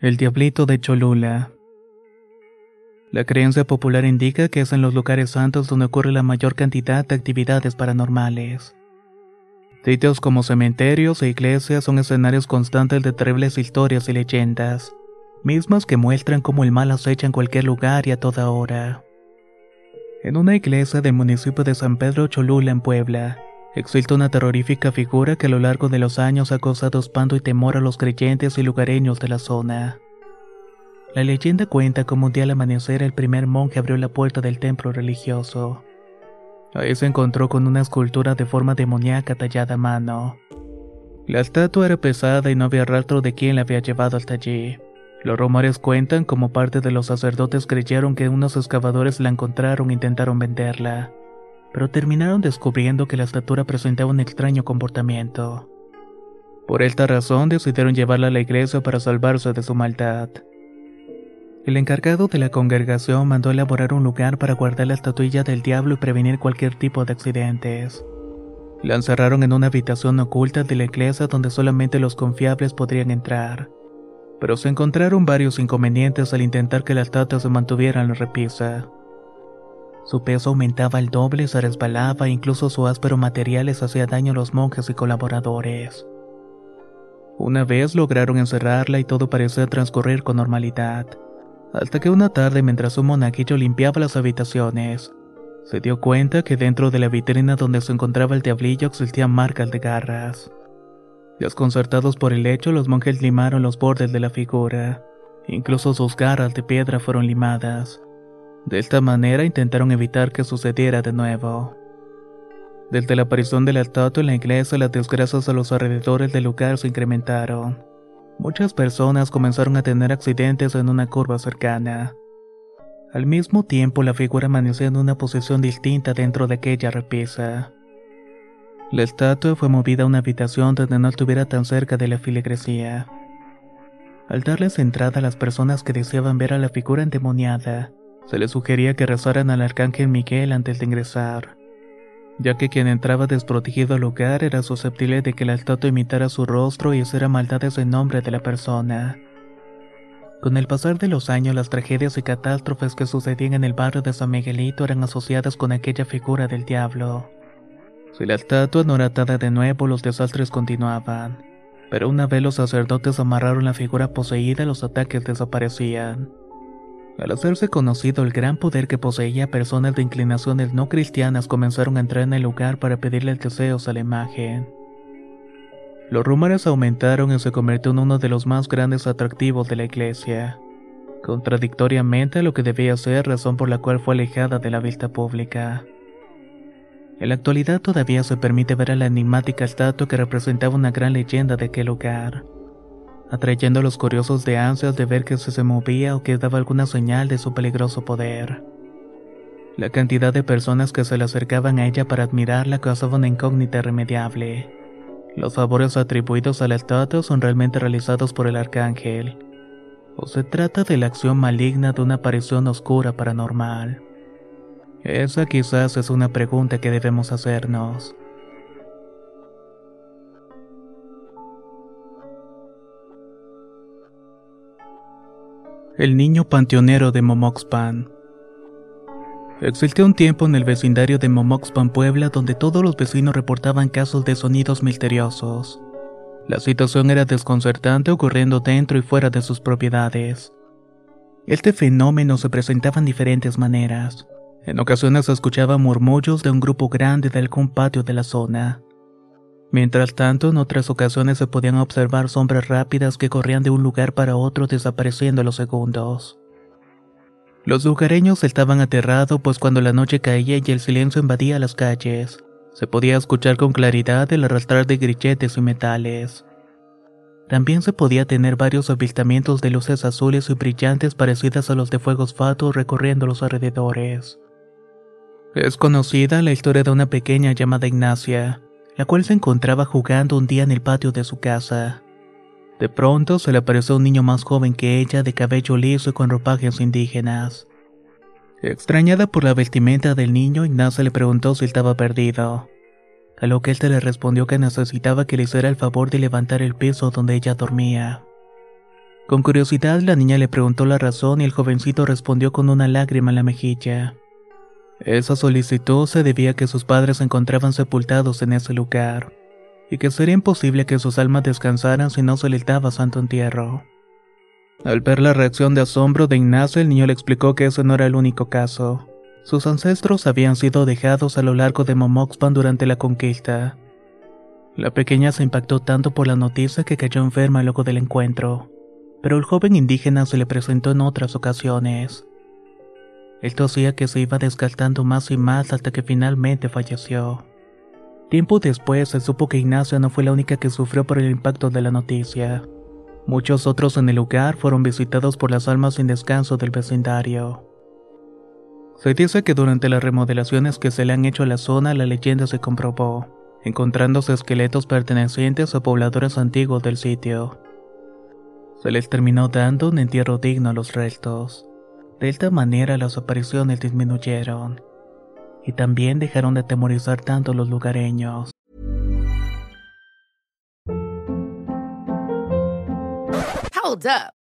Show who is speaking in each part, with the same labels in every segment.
Speaker 1: El Diablito de Cholula. La creencia popular indica que es en los lugares santos donde ocurre la mayor cantidad de actividades paranormales. Sitios como cementerios e iglesias son escenarios constantes de terribles historias y leyendas, mismas que muestran cómo el mal acecha en cualquier lugar y a toda hora. En una iglesia del municipio de San Pedro Cholula en Puebla, Existe una terrorífica figura que a lo largo de los años ha causado espanto y temor a los creyentes y lugareños de la zona. La leyenda cuenta cómo un día al amanecer el primer monje abrió la puerta del templo religioso. Ahí se encontró con una escultura de forma demoníaca tallada a mano. La estatua era pesada y no había rastro de quién la había llevado hasta allí. Los rumores cuentan como parte de los sacerdotes creyeron que unos excavadores la encontraron e intentaron venderla pero terminaron descubriendo que la estatura presentaba un extraño comportamiento. Por esta razón decidieron llevarla a la iglesia para salvarse de su maldad. El encargado de la congregación mandó elaborar un lugar para guardar la estatuilla del diablo y prevenir cualquier tipo de accidentes. La encerraron en una habitación oculta de la iglesia donde solamente los confiables podrían entrar. Pero se encontraron varios inconvenientes al intentar que la estatua se mantuviera en la repisa. Su peso aumentaba el doble, se resbalaba e incluso su áspero material les hacía daño a los monjes y colaboradores. Una vez lograron encerrarla y todo parecía transcurrir con normalidad. Hasta que una tarde mientras un monaguillo limpiaba las habitaciones, se dio cuenta que dentro de la vitrina donde se encontraba el diablillo existían marcas de garras. Desconcertados por el hecho, los monjes limaron los bordes de la figura. Incluso sus garras de piedra fueron limadas. De esta manera intentaron evitar que sucediera de nuevo. Desde la aparición de la estatua en la iglesia, las desgracias a los alrededores del lugar se incrementaron. Muchas personas comenzaron a tener accidentes en una curva cercana. Al mismo tiempo, la figura amaneció en una posición distinta dentro de aquella repisa. La estatua fue movida a una habitación donde no estuviera tan cerca de la filigresía. Al darles entrada a las personas que deseaban ver a la figura endemoniada, se les sugería que rezaran al arcángel Miguel antes de ingresar, ya que quien entraba desprotegido al lugar era susceptible de que la estatua imitara su rostro y hiciera maldades en nombre de la persona. Con el pasar de los años, las tragedias y catástrofes que sucedían en el barrio de San Miguelito eran asociadas con aquella figura del diablo. Si la estatua no era atada de nuevo, los desastres continuaban. Pero una vez los sacerdotes amarraron la figura poseída, los ataques desaparecían. Al hacerse conocido el gran poder que poseía, personas de inclinaciones no cristianas comenzaron a entrar en el lugar para pedirle deseos a la imagen. Los rumores aumentaron y se convirtió en uno de los más grandes atractivos de la iglesia, contradictoriamente a lo que debía ser razón por la cual fue alejada de la vista pública. En la actualidad todavía se permite ver a la enigmática estatua que representaba una gran leyenda de aquel lugar atrayendo a los curiosos de ansias de ver que se movía o que daba alguna señal de su peligroso poder. La cantidad de personas que se le acercaban a ella para admirarla causaba una incógnita irremediable. Los favores atribuidos a la estatua son realmente realizados por el arcángel, o se trata de la acción maligna de una aparición oscura paranormal. Esa quizás es una pregunta que debemos hacernos. El niño panteonero de Momoxpan. Existió un tiempo en el vecindario de Momoxpan, Puebla, donde todos los vecinos reportaban casos de sonidos misteriosos. La situación era desconcertante ocurriendo dentro y fuera de sus propiedades. Este fenómeno se presentaba en diferentes maneras. En ocasiones se escuchaban murmullos de un grupo grande de algún patio de la zona. Mientras tanto, en otras ocasiones se podían observar sombras rápidas que corrían de un lugar para otro desapareciendo a los segundos. Los lugareños estaban aterrados pues cuando la noche caía y el silencio invadía las calles, se podía escuchar con claridad el arrastrar de grilletes y metales. También se podía tener varios avistamientos de luces azules y brillantes parecidas a los de fuegos fatos recorriendo los alrededores. Es conocida la historia de una pequeña llamada Ignacia, la cual se encontraba jugando un día en el patio de su casa. De pronto se le apareció un niño más joven que ella de cabello liso y con ropajes indígenas. Extrañada por la vestimenta del niño, Ignacia le preguntó si estaba perdido, a lo que él le respondió que necesitaba que le hiciera el favor de levantar el piso donde ella dormía. Con curiosidad la niña le preguntó la razón y el jovencito respondió con una lágrima en la mejilla. Esa solicitud se debía a que sus padres se encontraban sepultados en ese lugar, y que sería imposible que sus almas descansaran si no se les daba santo entierro. Al ver la reacción de asombro de Ignacio, el niño le explicó que ese no era el único caso. Sus ancestros habían sido dejados a lo largo de Momoxpan durante la conquista. La pequeña se impactó tanto por la noticia que cayó enferma luego del encuentro, pero el joven indígena se le presentó en otras ocasiones. Él tosía que se iba desgastando más y más hasta que finalmente falleció. Tiempo después se supo que Ignacia no fue la única que sufrió por el impacto de la noticia. Muchos otros en el lugar fueron visitados por las almas sin descanso del vecindario. Se dice que durante las remodelaciones que se le han hecho a la zona la leyenda se comprobó, encontrándose esqueletos pertenecientes a pobladores antiguos del sitio. Se les terminó dando un entierro digno a los restos. De esta manera las apariciones disminuyeron y también dejaron de atemorizar tanto a los lugareños.
Speaker 2: Hold up.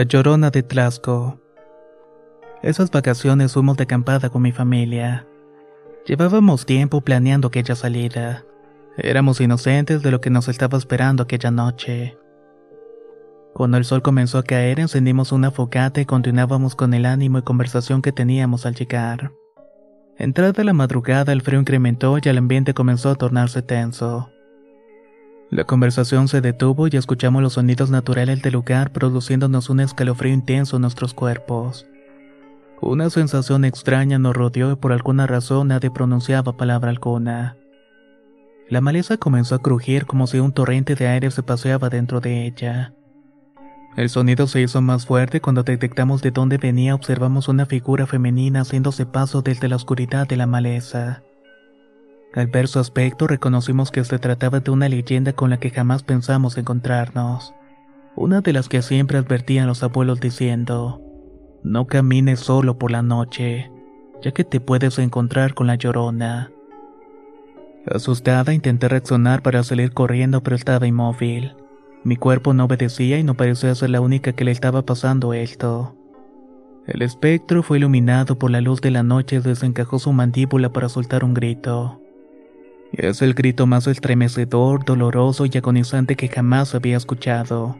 Speaker 1: La Llorona de Tlasco. Esas vacaciones fuimos de acampada con mi familia. Llevábamos tiempo planeando aquella salida. Éramos inocentes de lo que nos estaba esperando aquella noche. Cuando el sol comenzó a caer, encendimos una fogata y continuábamos con el ánimo y conversación que teníamos al llegar. Entrada la madrugada, el frío incrementó y el ambiente comenzó a tornarse tenso. La conversación se detuvo y escuchamos los sonidos naturales del lugar produciéndonos un escalofrío intenso en nuestros cuerpos. Una sensación extraña nos rodeó y por alguna razón nadie pronunciaba palabra alguna. La maleza comenzó a crujir como si un torrente de aire se paseaba dentro de ella. El sonido se hizo más fuerte cuando detectamos de dónde venía observamos una figura femenina haciéndose paso desde la oscuridad de la maleza. Al ver su aspecto reconocimos que se trataba de una leyenda con la que jamás pensamos encontrarnos. Una de las que siempre advertían los abuelos diciendo, no camines solo por la noche, ya que te puedes encontrar con la llorona. Asustada intenté reaccionar para salir corriendo pero estaba inmóvil. Mi cuerpo no obedecía y no parecía ser la única que le estaba pasando esto. El espectro fue iluminado por la luz de la noche y desencajó su mandíbula para soltar un grito. Es el grito más estremecedor, doloroso y agonizante que jamás había escuchado.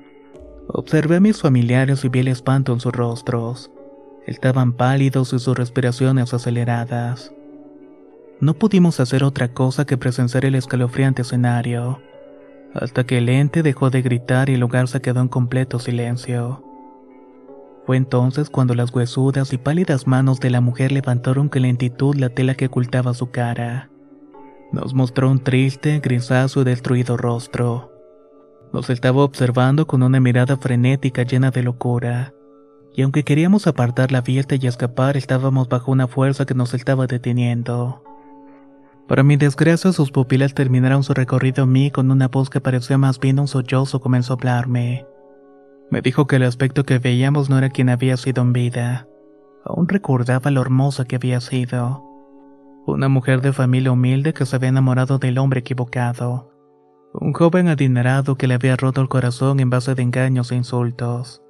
Speaker 1: Observé a mis familiares y vi el espanto en sus rostros. Estaban pálidos y sus respiraciones aceleradas. No pudimos hacer otra cosa que presenciar el escalofriante escenario, hasta que el ente dejó de gritar y el lugar se quedó en completo silencio. Fue entonces cuando las huesudas y pálidas manos de la mujer levantaron con lentitud la tela que ocultaba su cara. Nos mostró un triste, grisáceo y destruido rostro. Nos estaba observando con una mirada frenética llena de locura. Y aunque queríamos apartar la vista y escapar, estábamos bajo una fuerza que nos estaba deteniendo. Para mi desgracia, sus pupilas terminaron su recorrido en mí con una voz que parecía más bien un sollozo comenzó a hablarme. Me dijo que el aspecto que veíamos no era quien había sido en vida. Aún recordaba lo hermosa que había sido. Una mujer de familia humilde que se había enamorado del hombre equivocado. Un joven adinerado que le había roto el corazón en base de engaños e insultos.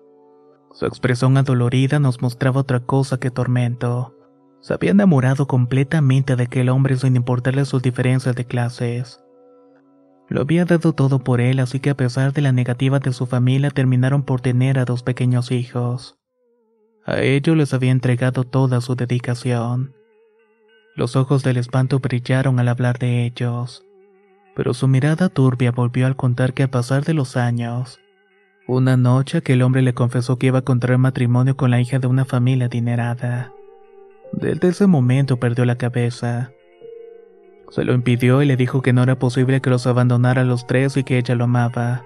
Speaker 1: Su expresión adolorida nos mostraba otra cosa que tormento. Se había enamorado completamente de aquel hombre sin importarle sus diferencias de clases. Lo había dado todo por él, así que a pesar de la negativa de su familia terminaron por tener a dos pequeños hijos. A ellos les había entregado toda su dedicación. Los ojos del espanto brillaron al hablar de ellos pero su mirada turbia volvió al contar que al pasar de los años, una noche aquel hombre le confesó que iba a contraer matrimonio con la hija de una familia adinerada. Desde ese momento perdió la cabeza. Se lo impidió y le dijo que no era posible que los abandonara a los tres y que ella lo amaba.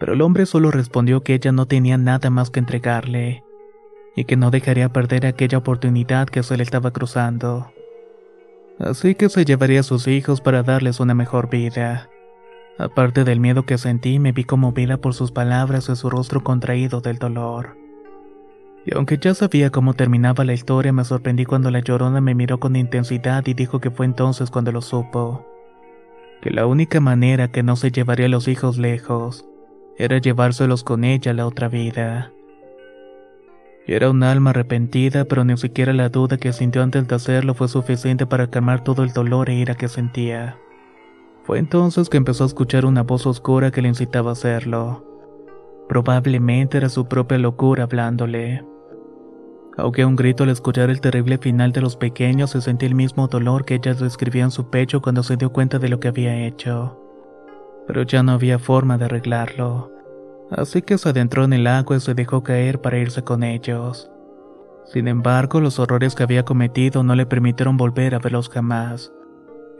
Speaker 1: Pero el hombre solo respondió que ella no tenía nada más que entregarle, y que no dejaría perder aquella oportunidad que se le estaba cruzando así que se llevaría a sus hijos para darles una mejor vida. Aparte del miedo que sentí, me vi conmovida por sus palabras y su rostro contraído del dolor. Y aunque ya sabía cómo terminaba la historia, me sorprendí cuando la llorona me miró con intensidad y dijo que fue entonces cuando lo supo. Que la única manera que no se llevaría a los hijos lejos era llevárselos con ella a la otra vida. Era un alma arrepentida, pero ni siquiera la duda que sintió antes de hacerlo fue suficiente para calmar todo el dolor e ira que sentía. Fue entonces que empezó a escuchar una voz oscura que le incitaba a hacerlo. Probablemente era su propia locura hablándole. Aunque un grito al escuchar el terrible final de los pequeños se sentía el mismo dolor que ella describía en su pecho cuando se dio cuenta de lo que había hecho. Pero ya no había forma de arreglarlo. Así que se adentró en el agua y se dejó caer para irse con ellos. Sin embargo, los horrores que había cometido no le permitieron volver a verlos jamás,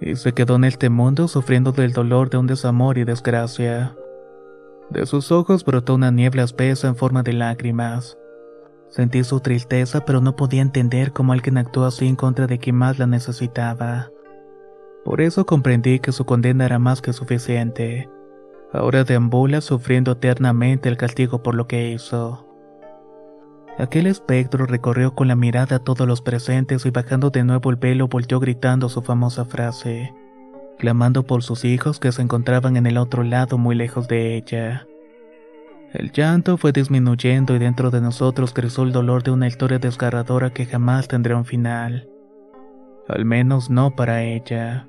Speaker 1: y se quedó en este mundo sufriendo del dolor de un desamor y desgracia. De sus ojos brotó una niebla espesa en forma de lágrimas. Sentí su tristeza, pero no podía entender cómo alguien actuó así en contra de quien más la necesitaba. Por eso comprendí que su condena era más que suficiente. Ahora deambula sufriendo eternamente el castigo por lo que hizo. Aquel espectro recorrió con la mirada a todos los presentes y bajando de nuevo el velo volvió gritando su famosa frase, clamando por sus hijos que se encontraban en el otro lado muy lejos de ella. El llanto fue disminuyendo y dentro de nosotros creció el dolor de una historia desgarradora que jamás tendrá un final. Al menos no para ella.